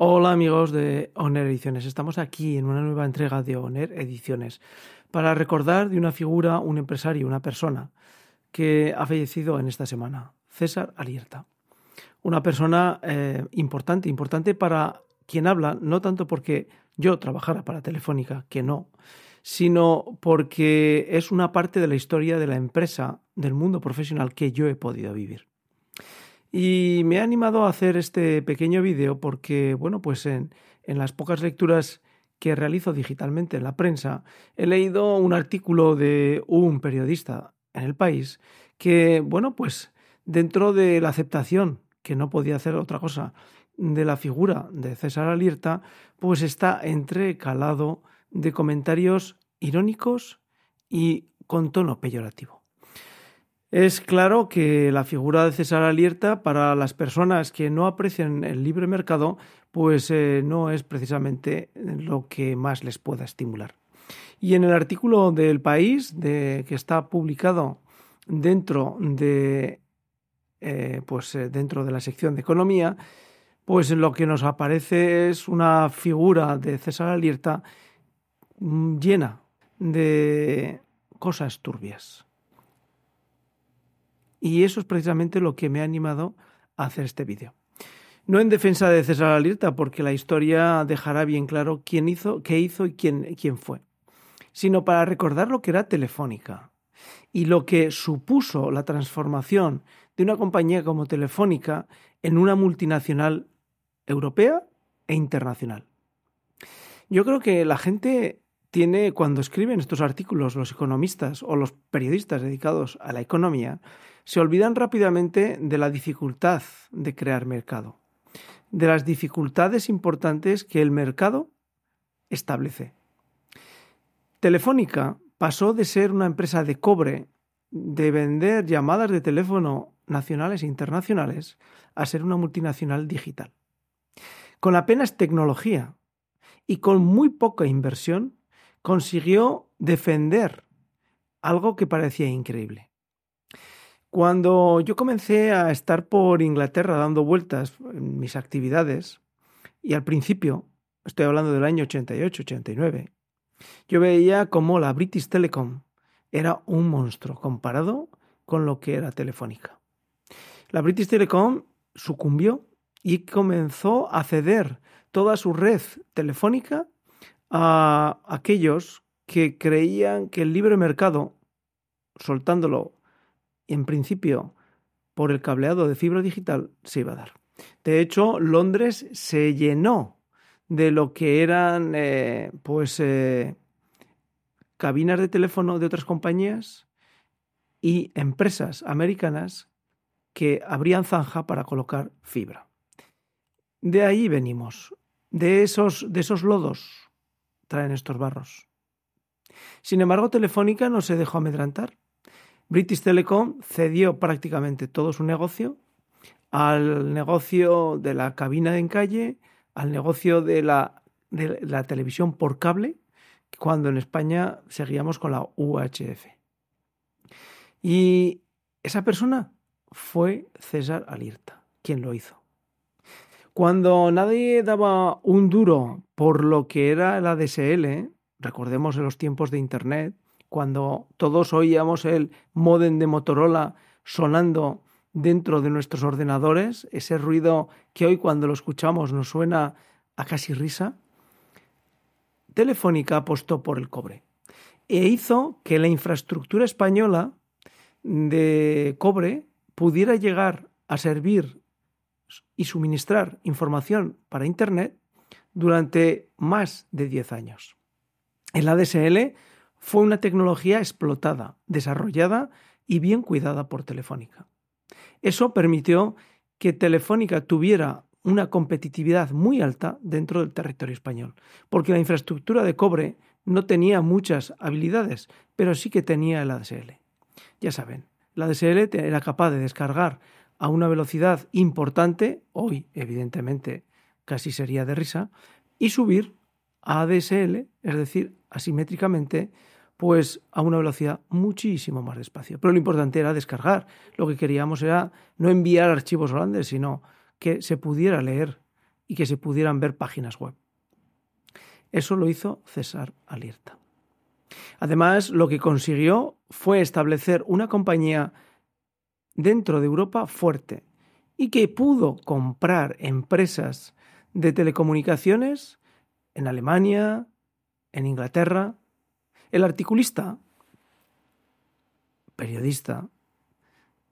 Hola amigos de Oner Ediciones, estamos aquí en una nueva entrega de Oner Ediciones para recordar de una figura, un empresario, una persona que ha fallecido en esta semana, César Alierta. Una persona eh, importante, importante para quien habla, no tanto porque yo trabajara para Telefónica, que no, sino porque es una parte de la historia de la empresa, del mundo profesional que yo he podido vivir. Y me ha animado a hacer este pequeño vídeo porque, bueno, pues en, en las pocas lecturas que realizo digitalmente en la prensa, he leído un artículo de un periodista en el país que, bueno, pues dentro de la aceptación, que no podía hacer otra cosa, de la figura de César Alierta, pues está entrecalado de comentarios irónicos y con tono peyorativo. Es claro que la figura de César Alierta para las personas que no aprecian el libre mercado, pues eh, no es precisamente lo que más les pueda estimular. Y en el artículo del país de, que está publicado dentro de, eh, pues, eh, dentro de la sección de economía, pues lo que nos aparece es una figura de César Alierta mm, llena de cosas turbias. Y eso es precisamente lo que me ha animado a hacer este vídeo. No en defensa de César Alierta, porque la historia dejará bien claro quién hizo, qué hizo y quién, quién fue, sino para recordar lo que era Telefónica y lo que supuso la transformación de una compañía como Telefónica en una multinacional europea e internacional. Yo creo que la gente tiene, cuando escriben estos artículos, los economistas o los periodistas dedicados a la economía, se olvidan rápidamente de la dificultad de crear mercado, de las dificultades importantes que el mercado establece. Telefónica pasó de ser una empresa de cobre, de vender llamadas de teléfono nacionales e internacionales, a ser una multinacional digital. Con apenas tecnología y con muy poca inversión, consiguió defender algo que parecía increíble. Cuando yo comencé a estar por Inglaterra dando vueltas en mis actividades, y al principio, estoy hablando del año 88-89, yo veía como la British Telecom era un monstruo comparado con lo que era Telefónica. La British Telecom sucumbió y comenzó a ceder toda su red telefónica a aquellos que creían que el libre mercado, soltándolo en principio por el cableado de fibra digital se iba a dar. De hecho, Londres se llenó de lo que eran eh, pues eh, cabinas de teléfono de otras compañías y empresas americanas que abrían zanja para colocar fibra. De ahí venimos, de esos, de esos lodos traen estos barros. Sin embargo, Telefónica no se dejó amedrantar British Telecom cedió prácticamente todo su negocio al negocio de la cabina en calle, al negocio de la, de la televisión por cable, cuando en España seguíamos con la UHF. Y esa persona fue César Alirta, quien lo hizo. Cuando nadie daba un duro por lo que era la DSL, recordemos en los tiempos de Internet, cuando todos oíamos el modem de Motorola sonando dentro de nuestros ordenadores, ese ruido que hoy cuando lo escuchamos nos suena a casi risa, Telefónica apostó por el cobre e hizo que la infraestructura española de cobre pudiera llegar a servir y suministrar información para Internet durante más de 10 años. El ADSL fue una tecnología explotada, desarrollada y bien cuidada por Telefónica. Eso permitió que Telefónica tuviera una competitividad muy alta dentro del territorio español, porque la infraestructura de cobre no tenía muchas habilidades, pero sí que tenía el ADSL. Ya saben, la ADSL era capaz de descargar a una velocidad importante, hoy evidentemente casi sería de risa, y subir a ADSL, es decir, asimétricamente, pues a una velocidad muchísimo más despacio. Pero lo importante era descargar. Lo que queríamos era no enviar archivos grandes, sino que se pudiera leer y que se pudieran ver páginas web. Eso lo hizo César Alierta. Además, lo que consiguió fue establecer una compañía dentro de Europa fuerte y que pudo comprar empresas de telecomunicaciones en Alemania, en Inglaterra. El articulista, periodista,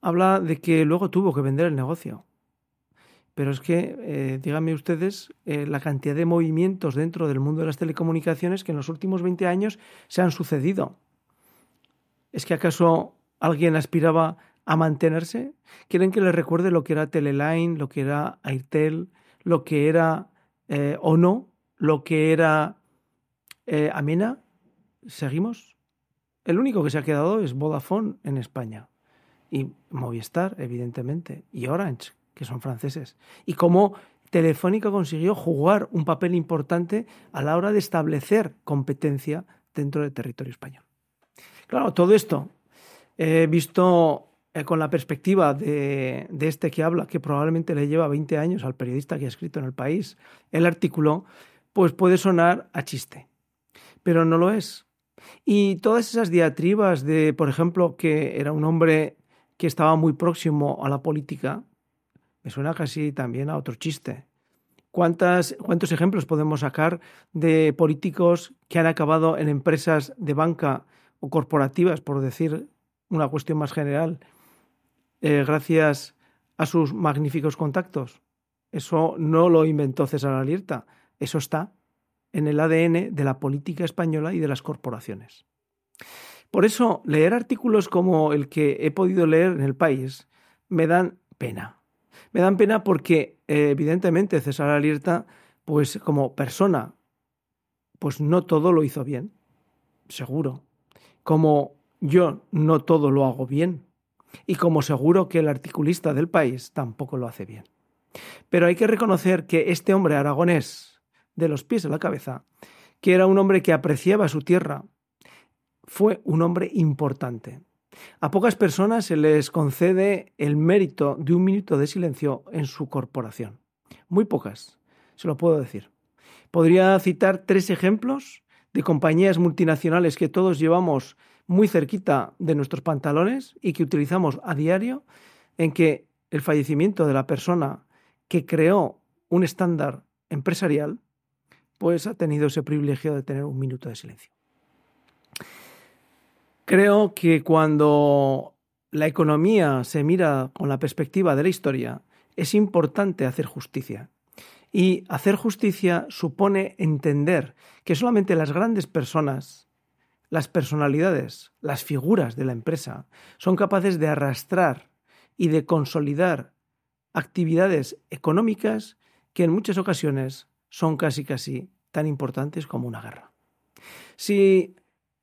habla de que luego tuvo que vender el negocio. Pero es que, eh, díganme ustedes, eh, la cantidad de movimientos dentro del mundo de las telecomunicaciones que en los últimos 20 años se han sucedido. ¿Es que acaso alguien aspiraba a mantenerse? ¿Quieren que les recuerde lo que era Teleline, lo que era Airtel, lo que era eh, Ono, lo que era Amena? ¿Seguimos? El único que se ha quedado es Vodafone en España. Y Movistar, evidentemente. Y Orange, que son franceses. Y cómo Telefónica consiguió jugar un papel importante a la hora de establecer competencia dentro del territorio español. Claro, todo esto he visto eh, con la perspectiva de, de, este que habla, que probablemente le lleva 20 años al periodista que ha escrito en el país el artículo, pues puede sonar a chiste, pero no lo es. Y todas esas diatribas de, por ejemplo, que era un hombre que estaba muy próximo a la política, me suena casi también a otro chiste. ¿Cuántas, ¿Cuántos ejemplos podemos sacar de políticos que han acabado en empresas de banca o corporativas, por decir una cuestión más general, eh, gracias a sus magníficos contactos? Eso no lo inventó César Alierta, eso está en el ADN de la política española y de las corporaciones. Por eso, leer artículos como el que he podido leer en el país me dan pena. Me dan pena porque, eh, evidentemente, César Alierta, pues como persona, pues no todo lo hizo bien, seguro. Como yo no todo lo hago bien. Y como seguro que el articulista del país tampoco lo hace bien. Pero hay que reconocer que este hombre aragonés, de los pies a la cabeza, que era un hombre que apreciaba su tierra, fue un hombre importante. A pocas personas se les concede el mérito de un minuto de silencio en su corporación. Muy pocas, se lo puedo decir. Podría citar tres ejemplos de compañías multinacionales que todos llevamos muy cerquita de nuestros pantalones y que utilizamos a diario, en que el fallecimiento de la persona que creó un estándar empresarial, pues ha tenido ese privilegio de tener un minuto de silencio. Creo que cuando la economía se mira con la perspectiva de la historia, es importante hacer justicia. Y hacer justicia supone entender que solamente las grandes personas, las personalidades, las figuras de la empresa, son capaces de arrastrar y de consolidar actividades económicas que en muchas ocasiones son casi casi tan importantes como una guerra. Si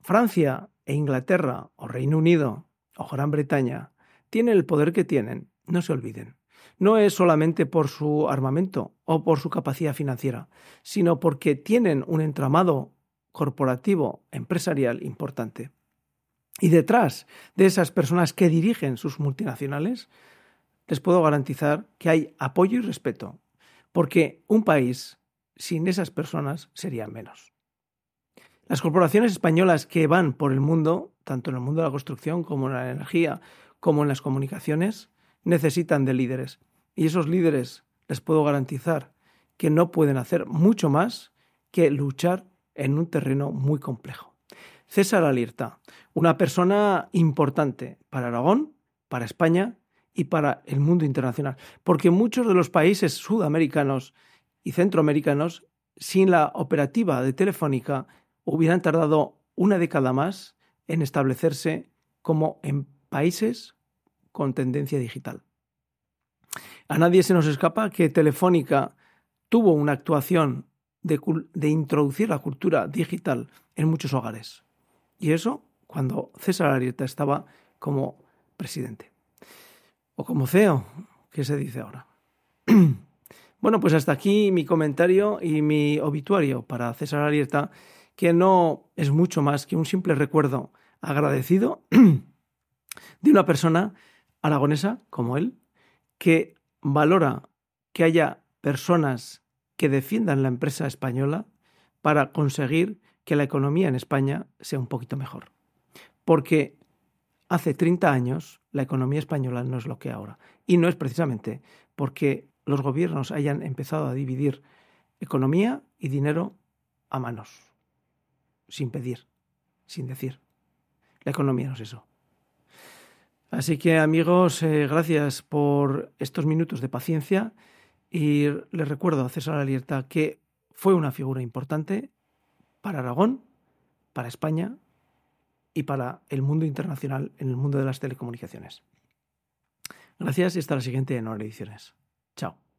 Francia e Inglaterra o Reino Unido o Gran Bretaña tienen el poder que tienen, no se olviden. No es solamente por su armamento o por su capacidad financiera, sino porque tienen un entramado corporativo empresarial importante. Y detrás de esas personas que dirigen sus multinacionales, les puedo garantizar que hay apoyo y respeto, porque un país sin esas personas sería menos. Las corporaciones españolas que van por el mundo, tanto en el mundo de la construcción como en la energía, como en las comunicaciones, necesitan de líderes. Y esos líderes les puedo garantizar que no pueden hacer mucho más que luchar en un terreno muy complejo. César Alierta, una persona importante para Aragón, para España y para el mundo internacional, porque muchos de los países sudamericanos y centroamericanos, sin la operativa de Telefónica, hubieran tardado una década más en establecerse como en países con tendencia digital. A nadie se nos escapa que Telefónica tuvo una actuación de, introducir la cultura digital en muchos hogares. Y eso cuando César Arieta estaba como presidente. O como CEO, que se dice ahora. bueno, pues hasta aquí mi comentario y mi obituario para César Arieta que no es mucho más que un simple recuerdo agradecido de una persona aragonesa como él, que valora que haya personas que defiendan la empresa española para conseguir que la economía en España sea un poquito mejor. Porque hace 30 años la economía española no es lo que ahora. Y no es precisamente porque los gobiernos hayan empezado a dividir economía y dinero a manos, sin pedir, sin decir. La economía no es eso. Así que amigos, eh, gracias por estos minutos de paciencia y les recuerdo a César Alierta que fue una figura importante para Aragón, para España y para el mundo internacional en el mundo de las telecomunicaciones. Gracias y hasta la siguiente en Hora Ediciones. Chao.